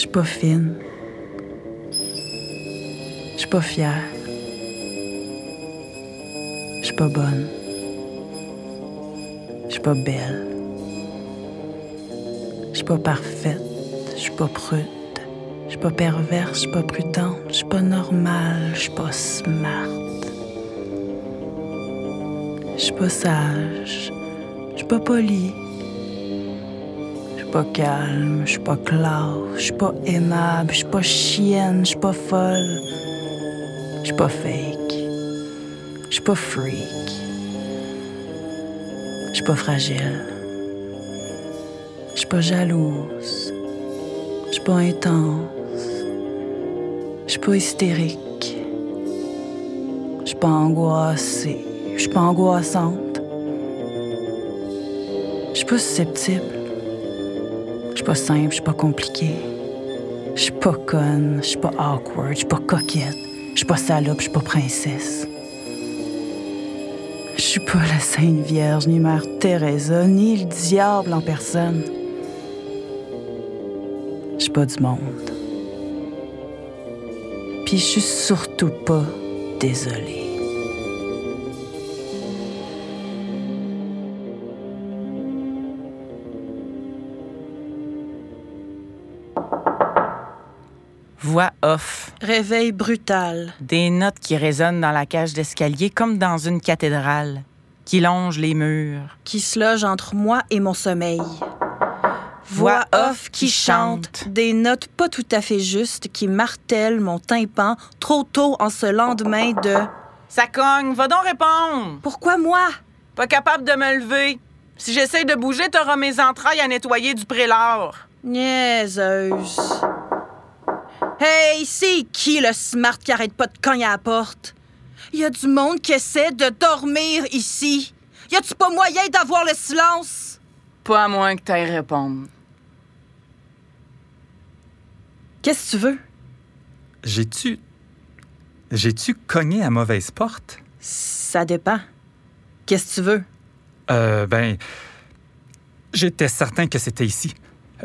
Je suis pas fine. Je suis pas fière. Je suis pas bonne. Je suis pas belle. Je suis pas parfaite. Je suis pas prude. Je suis pas perverse. Je suis pas prudente. Je suis pas normale. Je suis pas smart. Je suis pas sage. Je suis pas polie. Suis pas calme. Je suis pas classe. Je suis pas aimable. Je suis pas chienne. Je suis pas folle. Je suis pas fake. Je suis pas freak. Je suis pas fragile. Je suis pas jalouse. Je suis pas intense. Je suis pas hystérique. Je suis pas angoissée. Je suis pas angoissante. Je suis pas susceptible. Suis pas simple, je suis pas compliquée. Je suis pas conne, je suis pas awkward, je suis pas coquette. Je suis pas salope, je suis pas princesse. Je suis pas la Sainte Vierge, ni Mère Teresa, ni le diable en personne. Je suis pas du monde. Puis je suis surtout pas désolée. Voix off. Réveil brutal. Des notes qui résonnent dans la cage d'escalier comme dans une cathédrale, qui longe les murs. Qui se loge entre moi et mon sommeil. Voix off qui chante. Des notes pas tout à fait justes qui martèlent mon tympan trop tôt en ce lendemain de. Ça cogne, va donc répondre. Pourquoi moi? Pas capable de me lever. Si j'essaie de bouger, t'auras mes entrailles à nettoyer du prélat. Niaiseuse. Hey, c'est qui le smart qui arrête pas de cogner à la porte? Y a du monde qui essaie de dormir ici. Y a-tu pas moyen d'avoir le silence? Pas à moins que t'ailles répondre. Qu'est-ce que tu veux? J'ai-tu. J'ai-tu cogné à mauvaise porte? Ça dépend. Qu'est-ce que tu veux? Euh, ben. J'étais certain que c'était ici.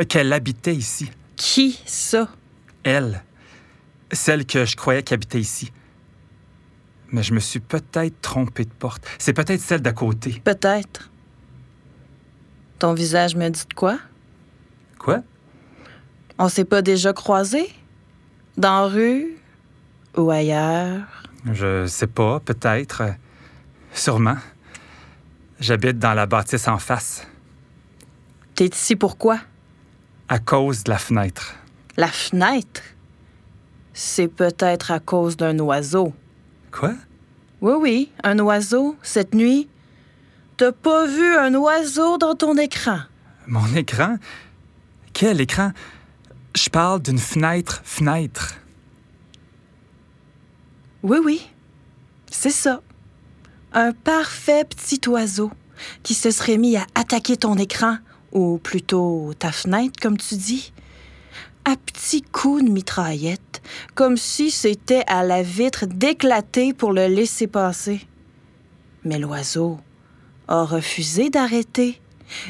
Qu'elle habitait ici. Qui ça? Elle. Celle que je croyais qu'habitait ici. Mais je me suis peut-être trompé de porte. C'est peut-être celle d'à côté. Peut-être. Ton visage me dit de quoi? Quoi? On s'est pas déjà croisés? Dans la rue? Ou ailleurs? Je sais pas, peut-être. Sûrement. J'habite dans la bâtisse en face, T'es ici pourquoi? à cause de la fenêtre. La fenêtre? C'est peut-être à cause d'un oiseau. Quoi? Oui, oui, un oiseau, cette nuit. T'as pas vu un oiseau dans ton écran? Mon écran? Quel écran? Je parle d'une fenêtre, fenêtre. Oui, oui, c'est ça. Un parfait petit oiseau qui se serait mis à attaquer ton écran, ou plutôt ta fenêtre, comme tu dis, à petits coups de mitraillette, comme si c'était à la vitre d'éclater pour le laisser passer. Mais l'oiseau a refusé d'arrêter.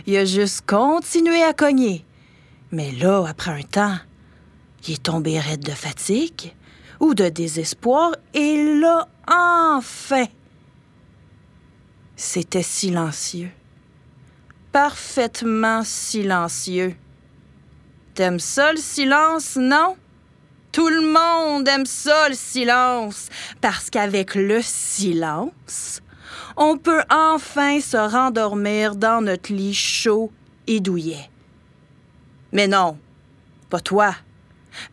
Il a juste continué à cogner. Mais là, après un temps, il est tombé raide de fatigue ou de désespoir, et là, enfin, c'était silencieux. Parfaitement silencieux. T'aimes ça le silence, non? Tout le monde aime ça le silence, parce qu'avec le silence, on peut enfin se rendormir dans notre lit chaud et douillet. Mais non, pas toi.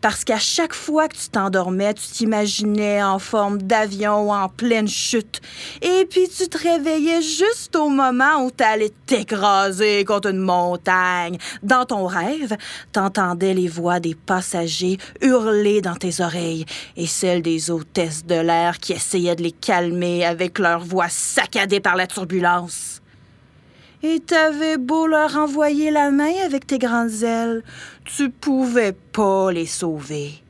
Parce qu'à chaque fois que tu t'endormais, tu t'imaginais en forme d'avion en pleine chute. Et puis tu te réveillais juste au moment où t'allais t'écraser contre une montagne. Dans ton rêve, t'entendais les voix des passagers hurler dans tes oreilles et celles des hôtesses de l'air qui essayaient de les calmer avec leur voix saccadée par la turbulence. Et t'avais beau leur envoyer la main avec tes grandes ailes, tu pouvais pas les sauver.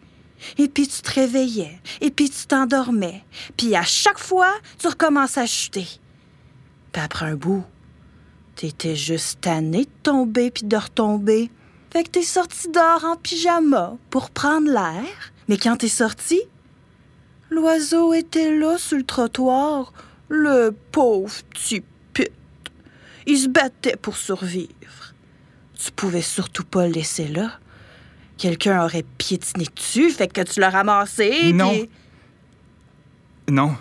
Et puis tu te réveillais, et puis tu t'endormais, puis à chaque fois, tu recommençais à chuter. Puis après un bout, t'étais juste tanné de tomber puis de retomber, Fait que t'es sorti dehors en pyjama pour prendre l'air. Mais quand t'es sorti, l'oiseau était là sur le trottoir. Le pauvre petit pute. Il se battait pour survivre. Tu pouvais surtout pas le laisser là. Quelqu'un aurait piétiné dessus, fait que tu l'as ramassé. Non. Non.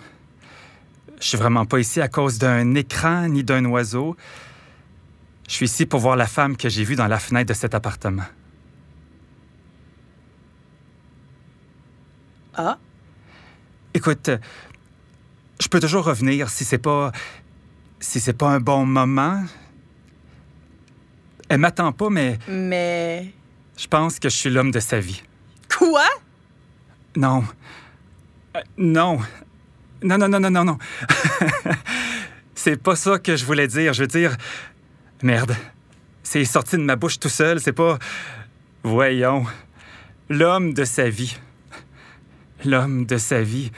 Je suis vraiment pas ici à cause d'un écran ni d'un oiseau. Je suis ici pour voir la femme que j'ai vue dans la fenêtre de cet appartement. Ah, Écoute, je peux toujours revenir si c'est pas. Si c'est pas un bon moment. Elle m'attend pas, mais mais. je pense que je suis l'homme de sa vie. Quoi? Non. Euh, non. Non, non, non, non, non, non. c'est pas ça que je voulais dire. Je veux dire. Merde. C'est sorti de ma bouche tout seul. C'est pas. Voyons. L'homme de sa vie. L'homme de sa vie.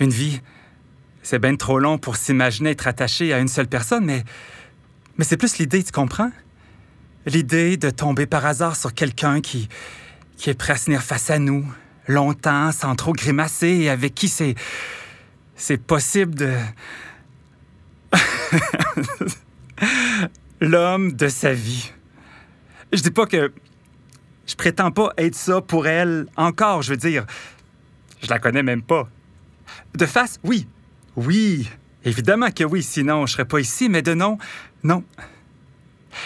Une vie. C'est bien trop long pour s'imaginer être attaché à une seule personne, mais. Mais c'est plus l'idée, tu comprends? L'idée de tomber par hasard sur quelqu'un qui. qui est prêt à se tenir face à nous, longtemps, sans trop grimacer, et avec qui c'est. c'est possible de. L'homme de sa vie. Je dis pas que. Je prétends pas être ça pour elle encore, je veux dire. Je la connais même pas. De face, oui. Oui. Évidemment que oui, sinon je serais pas ici, mais de nom, non.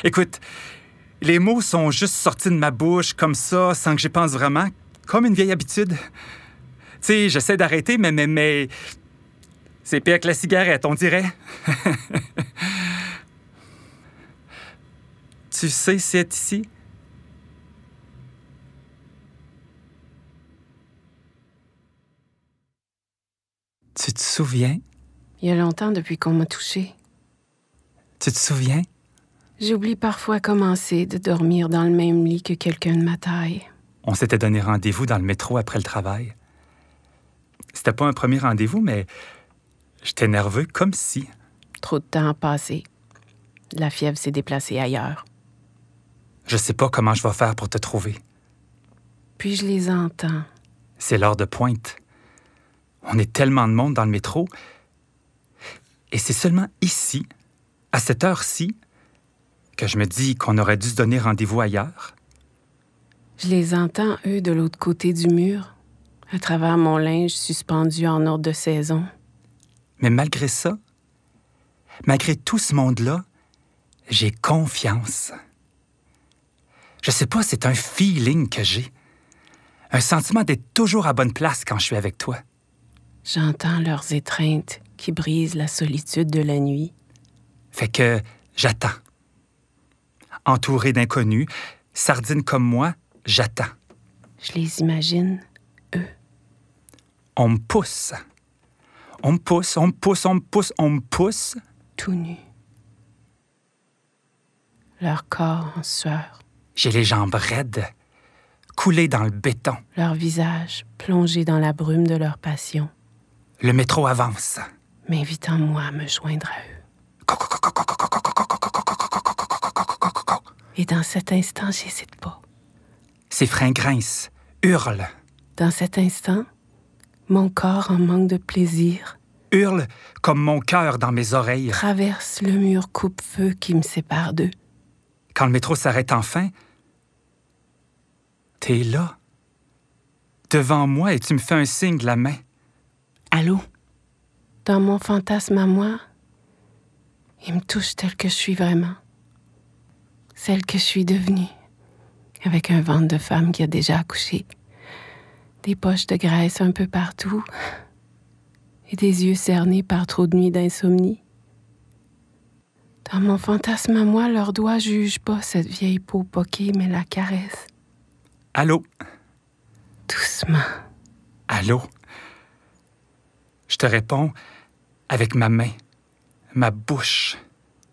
Écoute, les mots sont juste sortis de ma bouche comme ça, sans que j'y pense vraiment, comme une vieille habitude. Tu sais, j'essaie d'arrêter, mais, mais, mais. C'est pire que la cigarette, on dirait. tu sais, c'est ici? Tu te souviens? Il y a longtemps depuis qu'on m'a touchée. Tu te souviens? J'oublie parfois comment c'est de dormir dans le même lit que quelqu'un de ma taille. On s'était donné rendez-vous dans le métro après le travail. C'était pas un premier rendez-vous, mais j'étais nerveux comme si. Trop de temps a passé. La fièvre s'est déplacée ailleurs. Je sais pas comment je vais faire pour te trouver. Puis je les entends. C'est l'heure de pointe. On est tellement de monde dans le métro. Et c'est seulement ici, à cette heure-ci, que je me dis qu'on aurait dû se donner rendez-vous ailleurs. Je les entends, eux, de l'autre côté du mur, à travers mon linge suspendu en ordre de saison. Mais malgré ça, malgré tout ce monde-là, j'ai confiance. Je sais pas, c'est un feeling que j'ai. Un sentiment d'être toujours à bonne place quand je suis avec toi. J'entends leurs étreintes qui brisent la solitude de la nuit. Fait que j'attends. Entouré d'inconnus, sardine comme moi, j'attends. Je les imagine, On me pousse. On me pousse, on me pousse, on me pousse, on me pousse. tout nus. Leur corps en sueur, J'ai les jambes raides, coulées dans le béton. leur visage plongé dans la brume de leur passion, Le métro avance. m'invitant moi à me joindre à eux. Et dans cet instant, j'hésite pas. Ses freins grincent, hurlent, Dans cet instant, mon corps en manque de plaisir hurlent comme mon cœur dans mes oreilles. traverse le mur coupe-feu qui me sépare d'eux. Quand le métro s'arrête enfin, t'es là, devant moi, et tu me fais un signe de la main. Allô? Dans mon fantasme à moi, il me touche tel que je suis vraiment. Celle que je suis devenue, avec un ventre de femme qui a déjà accouché, des poches de graisse un peu partout et des yeux cernés par trop de nuits d'insomnie. Dans mon fantasme à moi, leurs doigts jugent pas cette vieille peau poquée, mais la caresse Allô? doucement. Allô? Je te réponds avec ma main, ma bouche,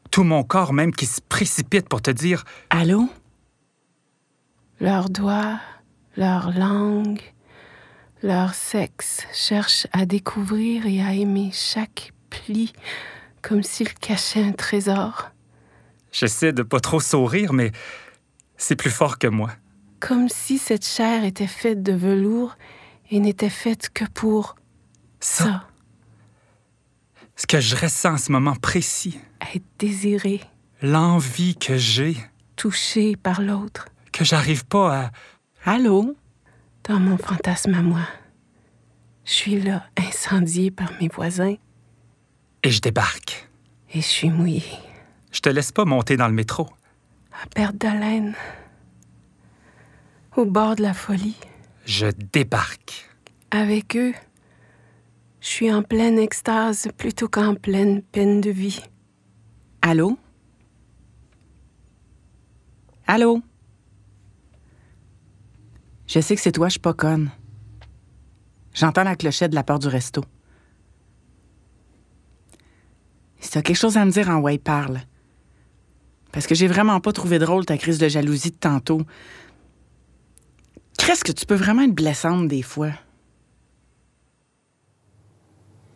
tout mon corps même qui se précipite pour te dire Allô? Leurs doigts, leur langue, leur sexe cherchent à découvrir et à aimer chaque pli comme s'ils cachaient un trésor. J'essaie de pas trop sourire, mais C'est plus fort que moi. Comme si cette chair était faite de velours et n'était faite que pour Ça, ça, ce que je ressens en ce moment précis, être désiré, l'envie que j'ai, touché par l'autre, que j'arrive pas à... Allô? dans mon fantasme à moi. Je suis là, incendiée par mes voisins, Et je débarque. et je suis mouillée, Je te laisse pas monter dans le métro. à perte d'haleine, au bord de la folie. Je débarque. Avec eux, je suis en pleine extase plutôt qu'en pleine peine de vie. Allô? Allô? Je sais que c'est toi, je suis pas conne. J'entends la clochette de la porte du resto. Si t'as quelque chose à me dire en way, parle. Parce que j'ai vraiment pas trouvé drôle ta crise de jalousie de tantôt. Qu'est-ce que tu peux vraiment être blessante des fois?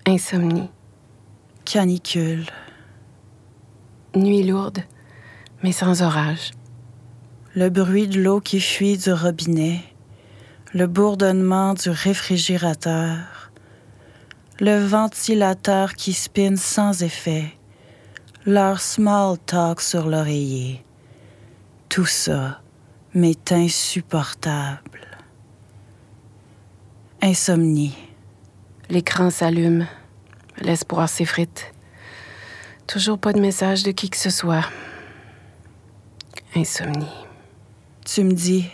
Insomnie, Canicule. nuit lourde, mais sans orage. Le bruit de l'eau qui fuit du robinet. Le bourdonnement du réfrigérateur. Le ventilateur qui spinne sans effet. Leur small talk sur l'oreiller. Tout ça m'est insupportable. Insomnie. L'écran s'allume, l'espoir s'effrite. Toujours pas de message de qui que ce soit. Insomnie. Tu me dis,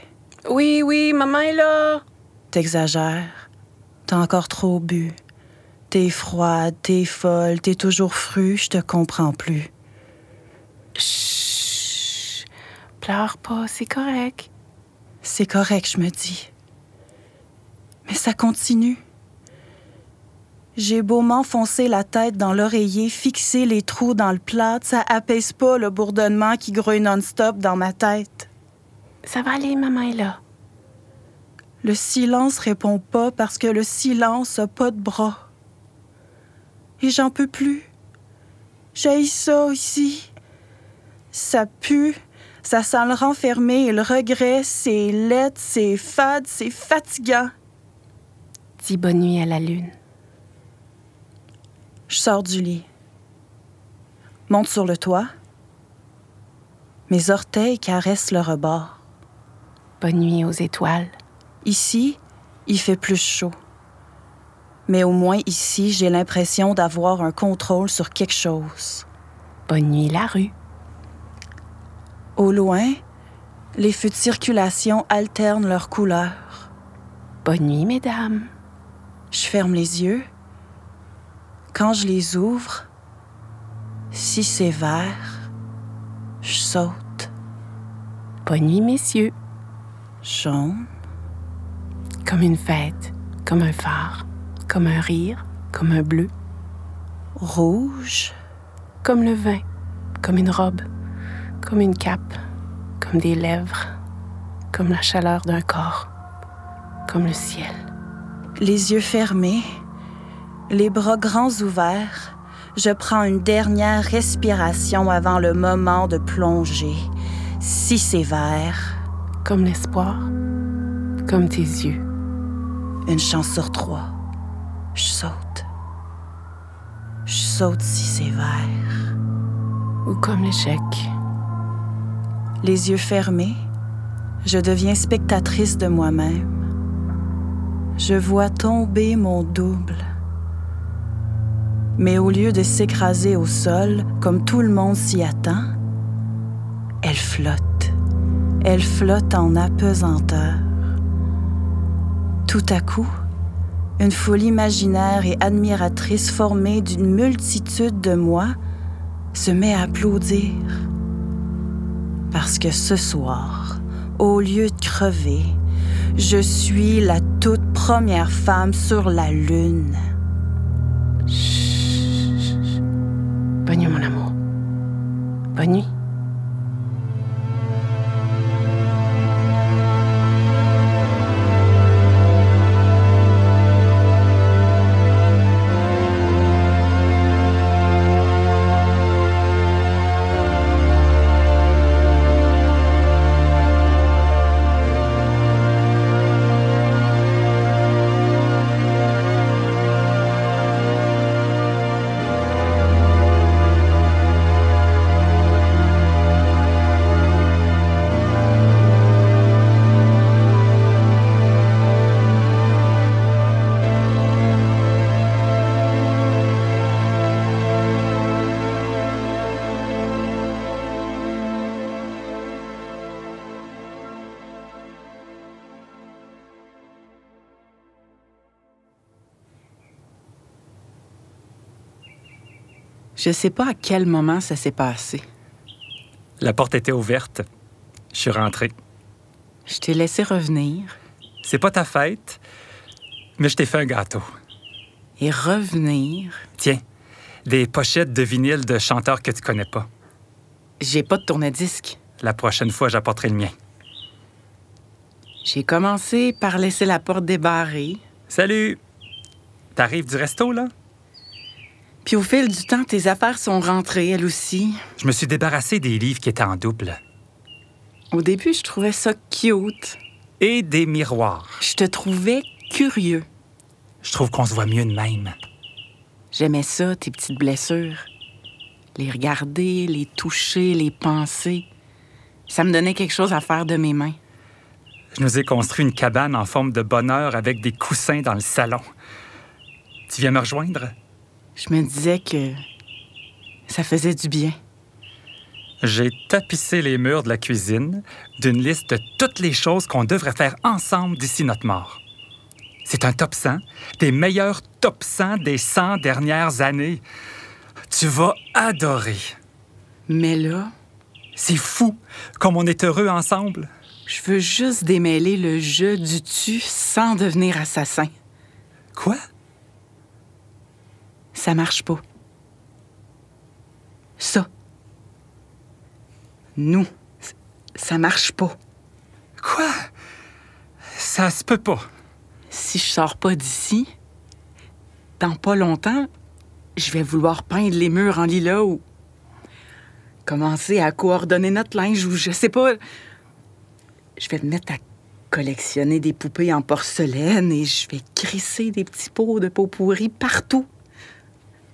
Oui, oui, maman est là. T'exagères. T'as encore trop bu. T'es froide, t'es folle, t'es toujours fru, je te comprends plus. Chut. Pleure pas, c'est correct. C'est correct, je me dis. Mais ça continue. J'ai beau m'enfoncer la tête dans l'oreiller, fixer les trous dans le plat, ça apaise pas le bourdonnement qui grouille non-stop dans ma tête. Ça va aller, maman est là. Le silence répond pas parce que le silence a pas de bras. Et j'en peux plus. J'ai ça ici. Ça pue, ça sent le renfermé et le regret, c'est laid, c'est fade, c'est fatigant. Dis bonne nuit à la lune. Je sors du lit. Monte sur le toit. Mes orteils caressent le rebord. Bonne nuit aux étoiles. Ici, il fait plus chaud. Mais au moins ici, j'ai l'impression d'avoir un contrôle sur quelque chose. Bonne nuit la rue. Au loin, les feux de circulation alternent leurs couleurs. Bonne nuit, mesdames. Je ferme les yeux. Quand je les ouvre, si c'est vert, je saute. Bonne nuit, messieurs. Jaune, Comme une fête, comme un phare, comme un rire, comme un bleu, rouge, comme le vin, comme une robe, comme une cape, comme des lèvres, comme la chaleur d'un corps, comme le ciel. les yeux fermés, les bras grands ouverts, je prends une dernière respiration avant le moment de plonger. Si vert, Comme l'espoir, comme tes yeux. une chance sur trois, je saute. Je saute si vert. Ou comme l'échec. Les yeux fermés, je deviens spectatrice de moi-même. Je vois tomber mon double. Mais au lieu de s'écraser au sol, comme tout le monde s'y attend, elle flotte. Elle flotte en apesanteur. Tout à coup, une foule imaginaire et admiratrice formée d'une multitude de moi se met à applaudir. Parce que ce soir, au lieu de crever, je suis la toute première femme sur la Lune. Bonne Je sais pas à quel moment ça s'est passé. La porte était ouverte. Je suis rentré. Je t'ai laissé revenir C'est pas ta fête, mais je t'ai fait un gâteau. et revenir? Tiens, des pochettes de vinyle de chanteurs que tu connais pas. J'ai pas de tourne-disque. La prochaine fois, j'apporterai le mien. J'ai commencé par laisser la porte débarrée. Salut! T'arrives du resto, là? Puis au fil du temps, tes affaires sont rentrées, elles aussi. Je me suis débarrassé des livres qui étaient en double. Au début, je trouvais ça cute. Et des miroirs. Je te trouvais curieux. Je trouve qu'on se voit mieux de même. J'aimais ça, tes petites blessures. Les regarder, les toucher, les penser. Ça me donnait quelque chose à faire de mes mains. Je nous ai construit une cabane en forme de bonheur avec des coussins dans le salon. Tu viens me rejoindre? Je me disais que ça faisait du bien. J'ai tapissé les murs de la cuisine d'une liste de toutes les choses qu'on devrait faire ensemble d'ici notre mort. C'est un top 100, des meilleurs top 100 des 100 dernières années. Tu vas adorer. Mais là, C'est fou comme on est heureux ensemble. je veux juste démêler le jeu du tu sans devenir assassin. Quoi? Ça marche pas. Ça. Nous. Ça marche pas. Quoi? Ça se peut pas. Si je sors pas d'ici, dans pas longtemps, je vais vouloir peindre les murs en lilas ou commencer à coordonner notre linge ou je sais pas. Je vais te mettre à collectionner des poupées en porcelaine et je vais crisser des petits pots de peau pourrie partout.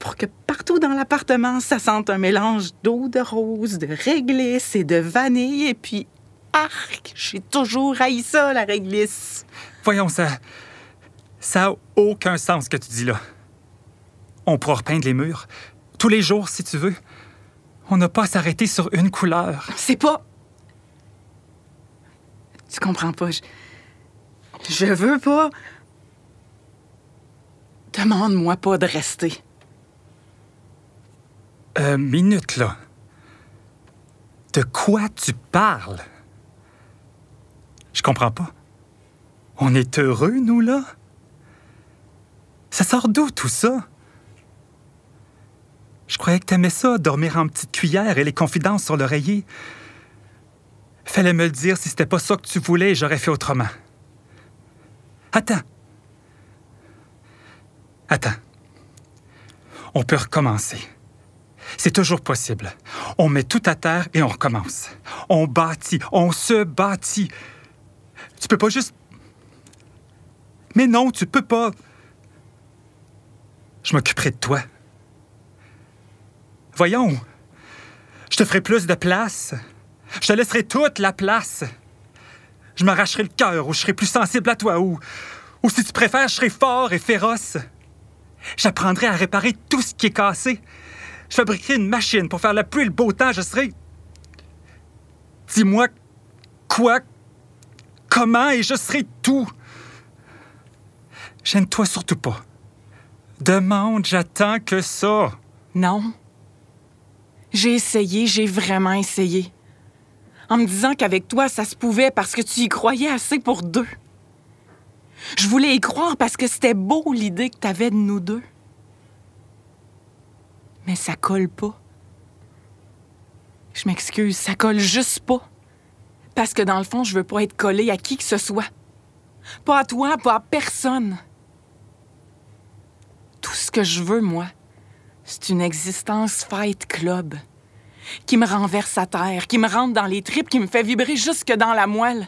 Pour que partout dans l'appartement, ça sente un mélange d'eau de rose, de réglisse et de vanille. Et puis, arc, j'ai toujours haï ça, la réglisse. Voyons, ça. Ça a aucun sens ce que tu dis là. On pourra repeindre les murs. Tous les jours, si tu veux. On n'a pas à s'arrêter sur une couleur. C'est pas. Tu comprends pas. Je, je veux pas. Demande-moi pas de rester. Euh, minute, là. De quoi tu parles? Je comprends pas. On est heureux, nous, là? Ça sort d'où, tout ça? Je croyais que t'aimais ça, dormir en petite cuillère et les confidences sur l'oreiller. Fallait me le dire si c'était pas ça que tu voulais j'aurais fait autrement. Attends. Attends. On peut recommencer. C'est toujours possible. On met tout à terre et on recommence. On bâtit, on se bâtit. Tu peux pas juste. Mais non, tu peux pas. Je m'occuperai de toi. Voyons. Je te ferai plus de place. Je te laisserai toute la place. Je m'arracherai le cœur ou je serai plus sensible à toi ou. Ou si tu préfères, je serai fort et féroce. J'apprendrai à réparer tout ce qui est cassé. Je fabriquerai une machine pour faire la pluie et le beau temps. Je serai. Dis-moi quoi, comment et je serai tout. Gêne-toi surtout pas. Demande, j'attends que ça. Non. J'ai essayé, j'ai vraiment essayé. En me disant qu'avec toi, ça se pouvait parce que tu y croyais assez pour deux. Je voulais y croire parce que c'était beau l'idée que t'avais de nous deux. Mais ça colle pas. Je m'excuse, ça colle juste pas. Parce que dans le fond, je veux pas être collée à qui que ce soit. Pas à toi, pas à personne. Tout ce que je veux, moi, c'est une existence fight club qui me renverse à terre, qui me rentre dans les tripes, qui me fait vibrer jusque dans la moelle.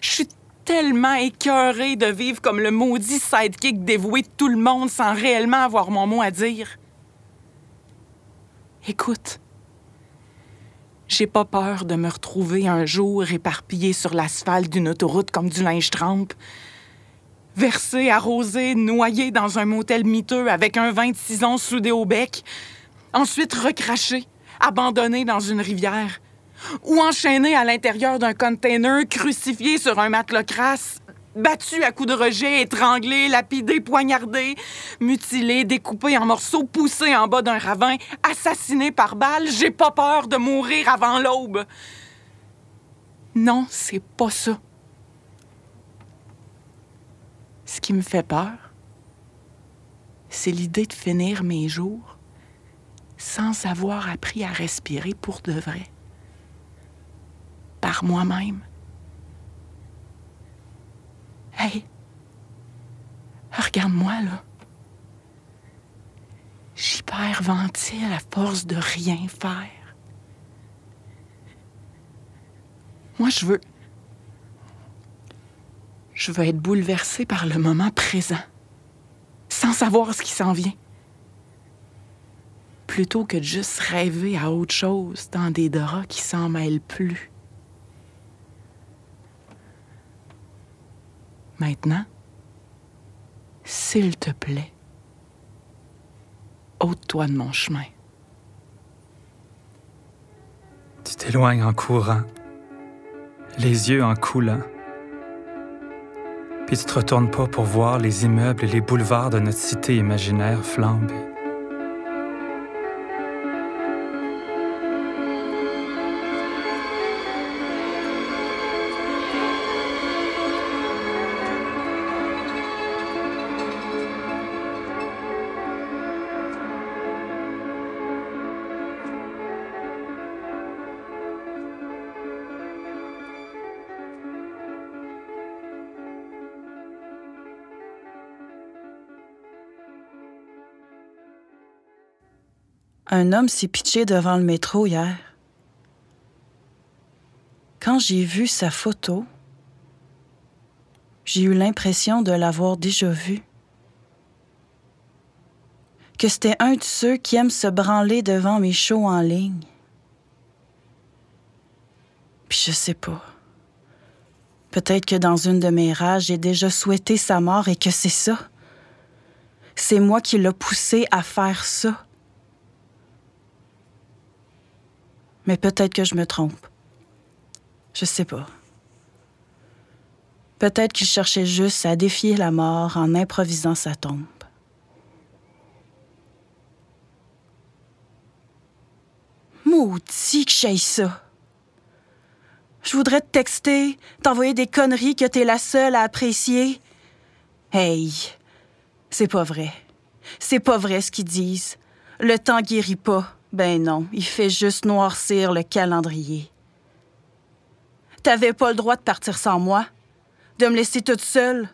Je suis tellement écœurée de vivre comme le maudit sidekick dévoué de tout le monde sans réellement avoir mon mot à dire. Écoute, j'ai pas peur de me retrouver un jour éparpillée sur l'asphalte d'une autoroute comme du linge trempe, versé, arrosé, noyé dans un motel miteux avec un vin de sison soudé au bec, ensuite recraché, abandonné dans une rivière, ou enchaîné à l'intérieur d'un container, crucifié sur un matelas crasse, battu à coups de rejet, étranglé, lapidé, poignardé, mutilé, découpé en morceaux, poussé en bas d'un ravin, assassiné par balle. J'ai pas peur de mourir avant l'aube. Non, c'est pas ça. Ce qui me fait peur, c'est l'idée de finir mes jours sans avoir appris à respirer pour de vrai, par moi-même. Hey, regarde-moi là. J'hyperventile à force de rien faire. Moi, je veux. Je veux être bouleversée par le moment présent, sans savoir ce qui s'en vient. Plutôt que de juste rêver à autre chose dans des draps qui s'en mêlent plus. Maintenant, s'il te plaît, ôte-toi de mon chemin. Tu t'éloignes en courant, les yeux en coulant. Puis tu te retournes pas pour voir les immeubles et les boulevards de notre cité imaginaire flamber. Un homme s'est pitché devant le métro hier. Quand j'ai vu sa photo, j'ai eu l'impression de l'avoir déjà vu. Que c'était un de ceux qui aiment se branler devant mes shows en ligne. Puis je sais pas. Peut-être que dans une de mes rages, j'ai déjà souhaité sa mort et que c'est ça. C'est moi qui l'ai poussé à faire ça. Mais peut-être que je me trompe. Je sais pas. Peut-être qu'il cherchait juste à défier la mort en improvisant sa tombe. Maudit que j'aille ça. Je voudrais te texter, t'envoyer des conneries que t'es la seule à apprécier. Hey, c'est pas vrai. C'est pas vrai ce qu'ils disent. Le temps guérit pas. Ben non, il fait juste noircir le calendrier. T'avais pas le droit de partir sans moi, de me laisser toute seule.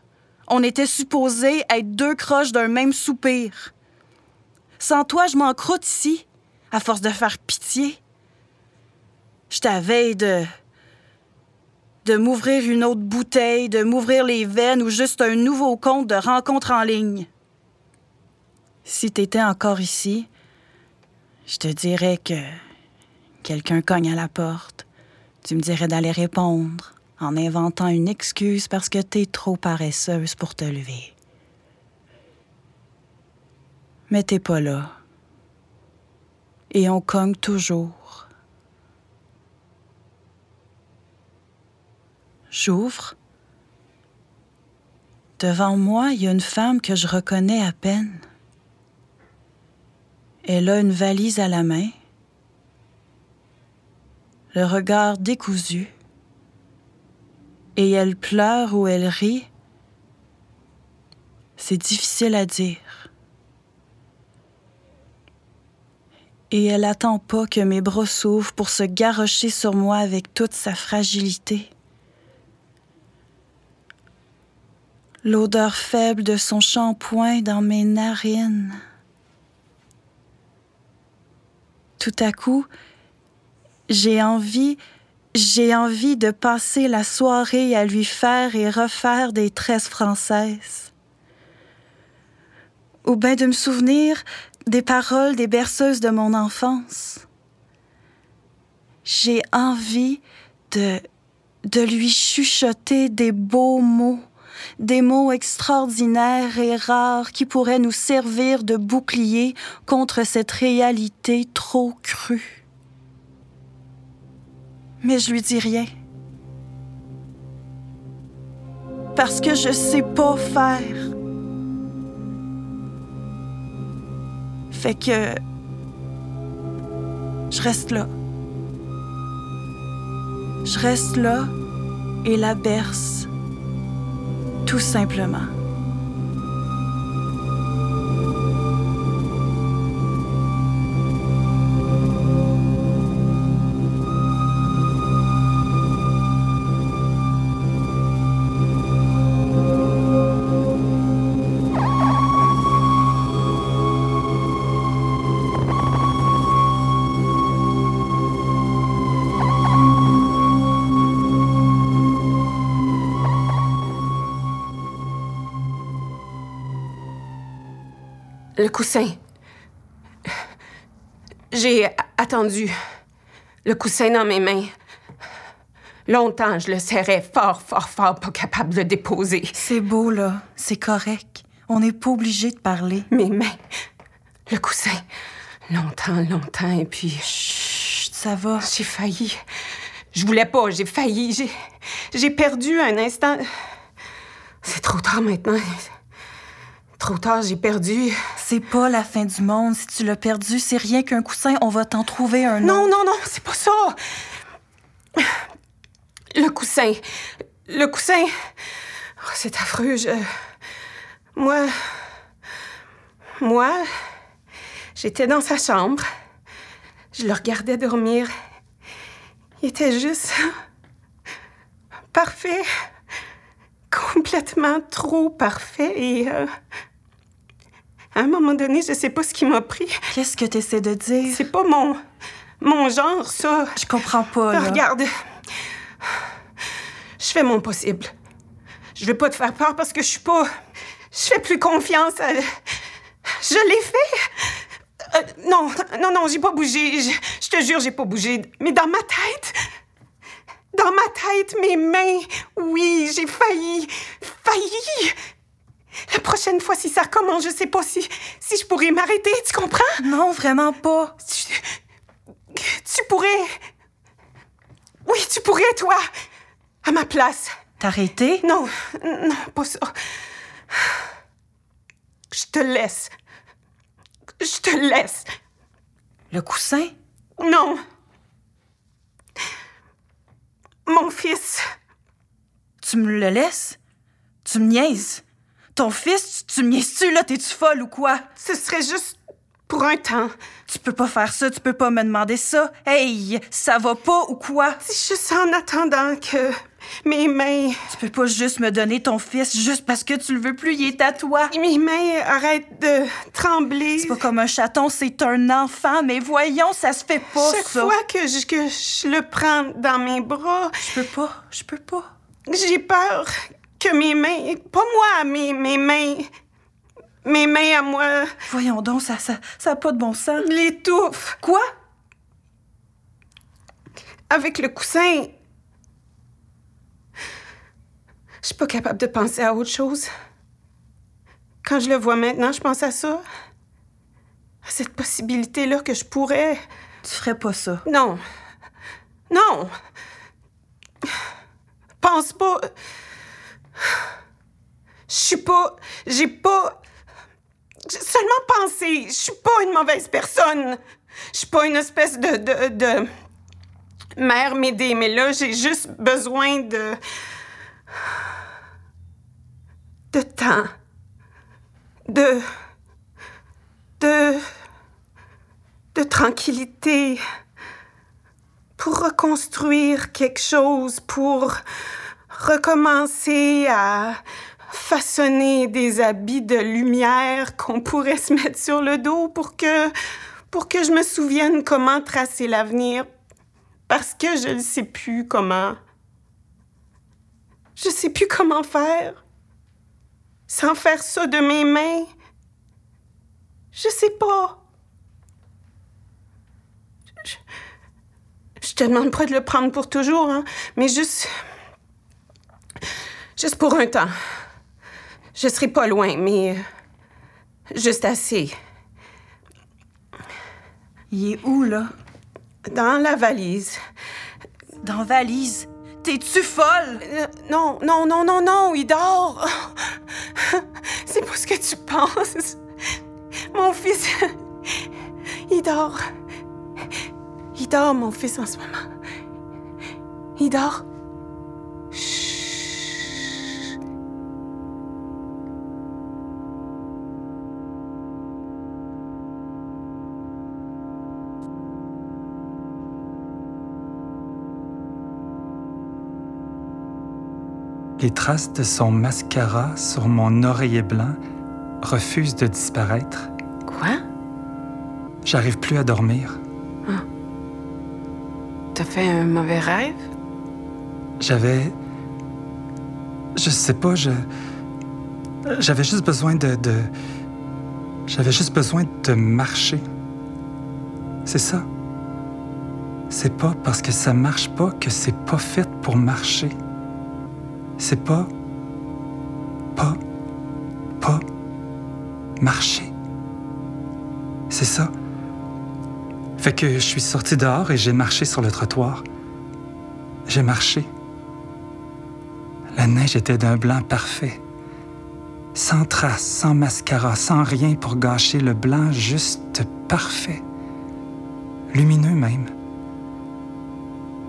On était supposés être deux croches d'un même soupir. Sans toi, je m'en croûte ici, à force de faire pitié. Je t'avais de. de m'ouvrir une autre bouteille, de m'ouvrir les veines ou juste un nouveau compte de rencontre en ligne. Si t'étais encore ici, je te dirais que quelqu'un cogne à la porte. Tu me dirais d'aller répondre en inventant une excuse parce que t'es trop paresseuse pour te lever. Mais t'es pas là. Et on cogne toujours. J'ouvre. Devant moi, il y a une femme que je reconnais à peine. Elle a une valise à la main, le regard décousu, et elle pleure ou elle rit. C'est difficile à dire. Et elle attend pas que mes bras s'ouvrent pour se garrocher sur moi avec toute sa fragilité. L'odeur faible de son shampoing dans mes narines. Tout à coup, j'ai envie, j'ai envie de passer la soirée à lui faire et refaire des tresses françaises. Ou bien de me souvenir des paroles des berceuses de mon enfance. J'ai envie de, de lui chuchoter des beaux mots des mots extraordinaires et rares qui pourraient nous servir de bouclier contre cette réalité trop crue. Mais je lui dis rien. Parce que je sais pas faire. Fait que. Je reste là. Je reste là et la berce. Tout simplement. Le coussin. J'ai attendu. Le coussin dans mes mains. Longtemps, je le serrais fort, fort, fort, pas capable de le déposer. C'est beau, là. C'est correct. On n'est pas obligé de parler. Mes mains. Le coussin. Longtemps, longtemps, et puis. Chut, ça va. J'ai failli. Je voulais pas, j'ai failli. J'ai. J'ai perdu un instant. C'est trop tard maintenant. Trop tard, j'ai perdu. C'est pas la fin du monde. Si tu l'as perdu, c'est rien qu'un coussin. On va t'en trouver un Non, autre. non, non, c'est pas ça. Le coussin. Le coussin. Oh, c'est affreux. Je. Moi. Moi. J'étais dans sa chambre. Je le regardais dormir. Il était juste. parfait. Complètement trop parfait. Et. euh, à un moment donné, je sais pas ce qui m'a pris. Qu'est-ce que t'essaies de dire? C'est pas mon. mon genre, ça. Je comprends pas, là. Regarde. Je fais mon possible. Je veux pas te faire peur parce que je suis pas. Je fais plus confiance à. Je l'ai fait. Euh, non, non, non, j'ai pas bougé. Je, je te jure, j'ai pas bougé. Mais dans ma tête. Dans ma tête, mes mains. Oui, j'ai failli. Failli. La prochaine fois, si ça recommence, je sais pas si, si je pourrais m'arrêter, tu comprends? Non, vraiment pas. Tu, tu pourrais. Oui, tu pourrais, toi, à ma place. T'arrêter? Non, non, pas ça. Je te laisse. Je te laisse. Le coussin? Non. Mon fils. Tu me le laisses? Tu me niaises? Ton fils, tu, tu me niaises-tu, là? T'es-tu folle ou quoi? Ce serait juste pour un temps. Tu peux pas faire ça, tu peux pas me demander ça. Hey, ça va pas ou quoi? C'est juste en attendant que mes mains. Tu peux pas juste me donner ton fils juste parce que tu le veux plus, il est à toi. Mes mains arrêtent de trembler. C'est pas comme un chaton, c'est un enfant, mais voyons, ça se fait pas, Chaque ça. fois que je, que je le prends dans mes bras, Je peux pas, je peux pas. j'ai peur que mes mains. Pas moi, mes, mes mains. Mes mains à moi Voyons donc, ça, ça, ça a pas de bon sens. l'étouffent. Quoi? Avec le coussin. Je suis pas capable de penser à autre chose. Quand je le vois maintenant, je pense à ça. À cette possibilité-là que je pourrais. Tu ferais pas ça. Non. Non. Pense pas. Je suis pas. J'ai pas. Seulement pensé. Je suis pas une mauvaise personne. Je suis pas une espèce de. de. de. mère m'aider, mais là, j'ai juste besoin de. de temps. De. de. de tranquillité pour reconstruire quelque chose, pour recommencer à façonner des habits de lumière qu'on pourrait se mettre sur le dos pour que je me souvienne comment tracer l'avenir parce que je ne sais plus comment. Je sais plus comment faire. Sans faire ça de mes mains. Je sais pas. Je, je te demande pas de le prendre pour toujours, hein, mais juste. Juste pour un temps. Je serai pas loin, mais. Juste assez. Il est où, là? Dans la valise. Dans valise? T'es-tu folle? Euh, non, non, non, non, non, il dort. C'est pas ce que tu penses. Mon fils, il dort. Il dort, mon fils, en ce moment. Il dort. Les traces de son mascara sur mon oreiller blanc refusent de disparaître. Quoi? J'arrive plus à dormir. T'as fait un mauvais rêve? J'avais. Je sais pas, je. J'avais juste besoin de. de... J'avais juste besoin de marcher. C'est ça. C'est pas parce que ça marche pas que c'est pas fait pour marcher. C'est pas. Pas. Pas. Marcher. C'est ça. Fait que je suis sorti dehors et j'ai marché sur le trottoir. J'ai marché. La neige était d'un blanc parfait. Sans traces, sans mascara, sans rien pour gâcher le blanc juste parfait. Lumineux même.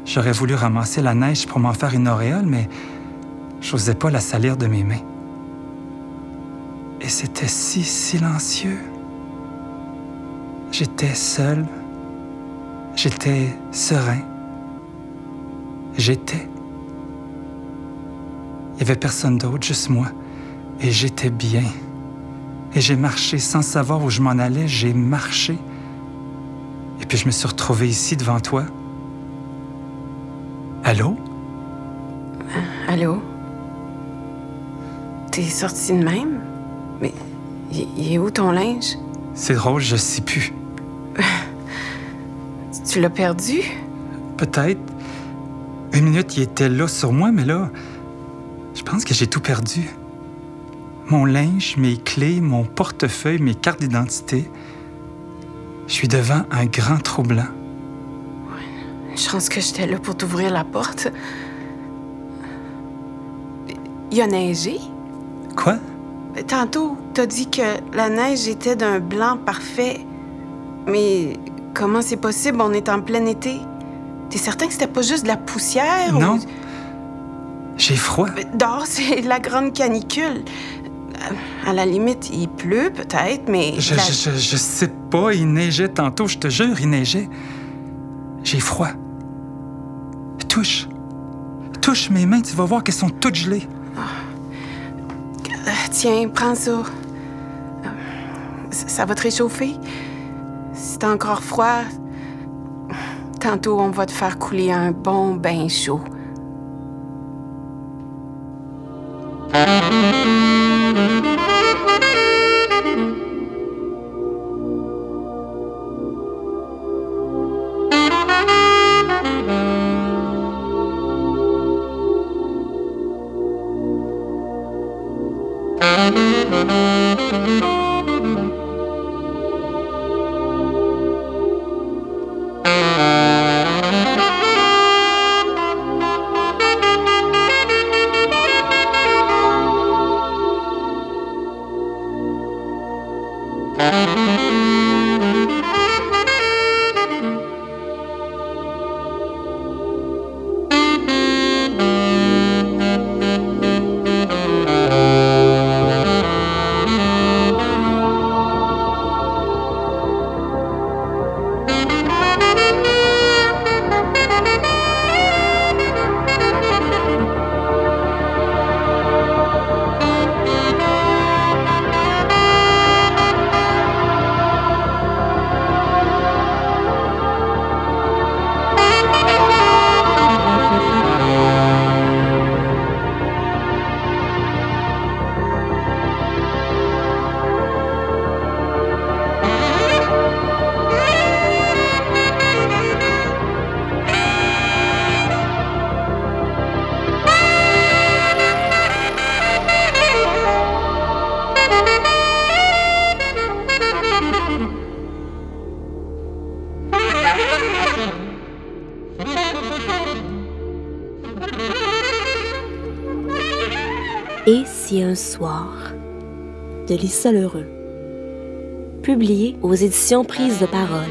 J'aurais voulu ramasser la neige pour m'en faire une auréole, mais j'osais pas la salir de mes mains. Et c'était si silencieux. J'étais seul. J'étais serein. J'étais. Il n'y avait personne d'autre, juste moi. Et j'étais bien. Et j'ai marché sans savoir où je m'en allais. J'ai marché. Et puis je me suis retrouvé ici devant toi. Allô? Allô? T'es sorti de même? Mais il est où ton linge? C'est drôle, je sais plus. Tu l'as perdu? Peut-être. Une minute, il était là sur moi, mais là, je pense que j'ai tout perdu. Mon linge, mes clés, mon portefeuille, mes cartes d'identité. Je suis devant un grand trou blanc. Une chance que j'étais là pour t'ouvrir la porte. Il a neigé? Quoi? Tantôt, t'as dit que la neige était d'un blanc parfait. Mais comment c'est possible? On est en plein été. T'es certain que c'était pas juste de la poussière? ou- Non. J'ai froid. Mais Dehors, c'est la grande canicule. À la limite, il pleut peut-être, mais. Je, la- je, je, je sais pas, il neigeait tantôt, je te jure, il neigeait. J'ai froid. Touche. Touche mes mains, tu vas voir qu'elles sont toutes gelées. Tiens, prends ça. Euh, Ça ça va te réchauffer. Si t'as encore froid, tantôt on va te faire couler un bon bain chaud. Música si un soir de Lisa Lheureux, publié aux éditions Prise de parole,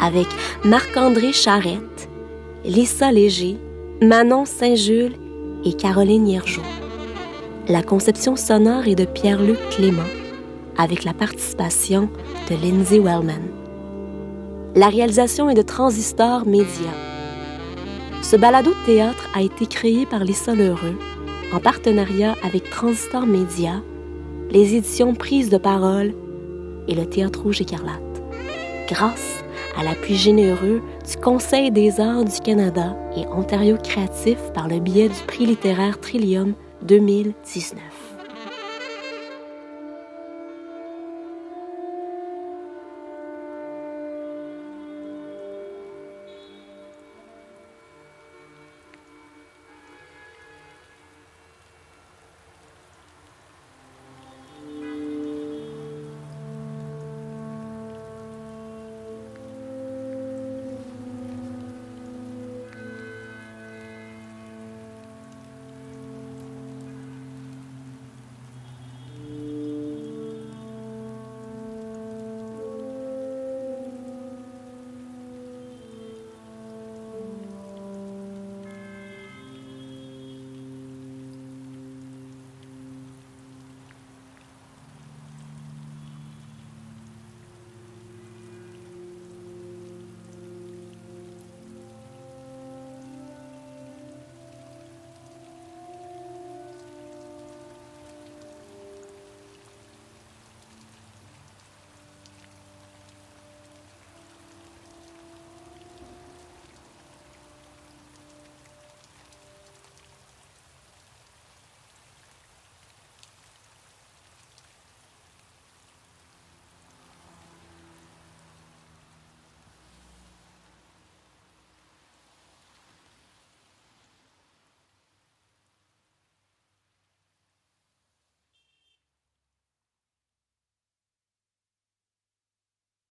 avec Marc-André Charrette, Lisa Léger, Manon Saint-Jules et Caroline Hiergeau. La conception sonore est de Pierre-Luc Clément, avec la participation de Lindsay Wellman. La réalisation est de Transistor Média. Ce balado de théâtre a été créé par Lisa Lheureux en partenariat avec Transistor Média, les éditions Prise de parole et le Théâtre Rouge Écarlate. Grâce à l'appui généreux du Conseil des arts du Canada et Ontario Créatif par le biais du prix littéraire Trillium 2019.